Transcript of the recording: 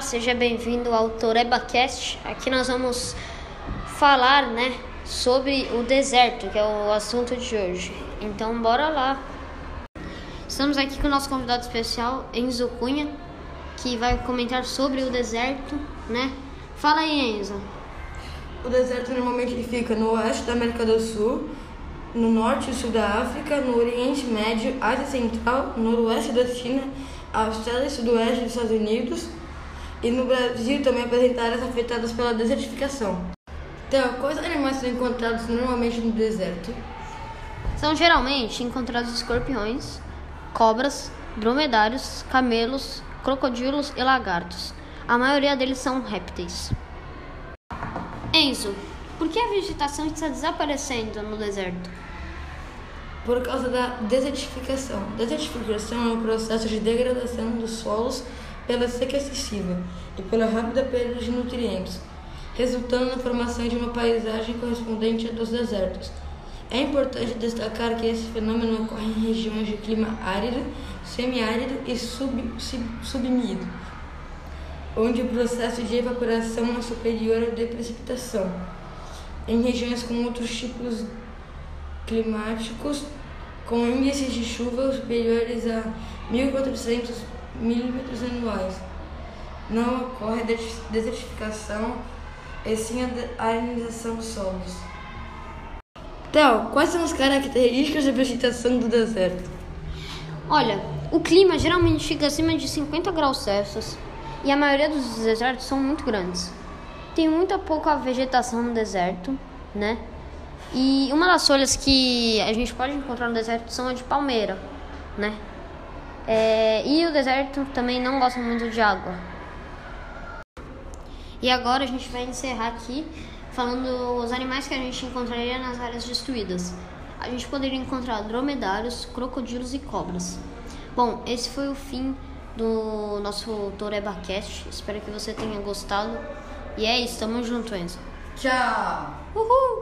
seja bem-vindo ao TorebaCast. Aqui nós vamos falar, né, sobre o deserto, que é o assunto de hoje. Então, bora lá. Estamos aqui com o nosso convidado especial, Enzo Cunha, que vai comentar sobre o deserto, né? Fala aí, Enzo. O deserto normalmente fica no oeste da América do Sul, no norte e sul da África, no Oriente Médio, Ásia Central, noroeste da China, Austrália e sudoeste dos Estados Unidos e no Brasil também apresenta áreas afetadas pela desertificação. Então, quais animais são encontrados normalmente no deserto? São geralmente encontrados escorpiões, cobras, dromedários, camelos, crocodilos e lagartos. A maioria deles são répteis. Enzo, por que a vegetação está desaparecendo no deserto? Por causa da desertificação. Desertificação é um processo de degradação dos solos pela seca excessiva e pela rápida perda de nutrientes, resultando na formação de uma paisagem correspondente à dos desertos. É importante destacar que esse fenômeno ocorre em regiões de clima árido, semiárido e sub, sub, submido, onde o processo de evaporação é superior ao de precipitação. Em regiões com outros tipos climáticos, com índices de chuva superiores a 1.400 milímetros anuais, não ocorre desertificação e sim a arenização dos solos. Theo, quais são as características da vegetação do deserto? Olha, o clima geralmente fica acima de 50 graus Celsius e a maioria dos desertos são muito grandes. Tem muita pouca vegetação no deserto, né? E uma das folhas que a gente pode encontrar no deserto são a de palmeira, né? É, e o deserto também não gosta muito de água. E agora a gente vai encerrar aqui falando os animais que a gente encontraria nas áreas destruídas. A gente poderia encontrar dromedários, crocodilos e cobras. Bom, esse foi o fim do nosso TorebaCast. Espero que você tenha gostado. E é isso, tamo junto, Enzo. Tchau! Uhul!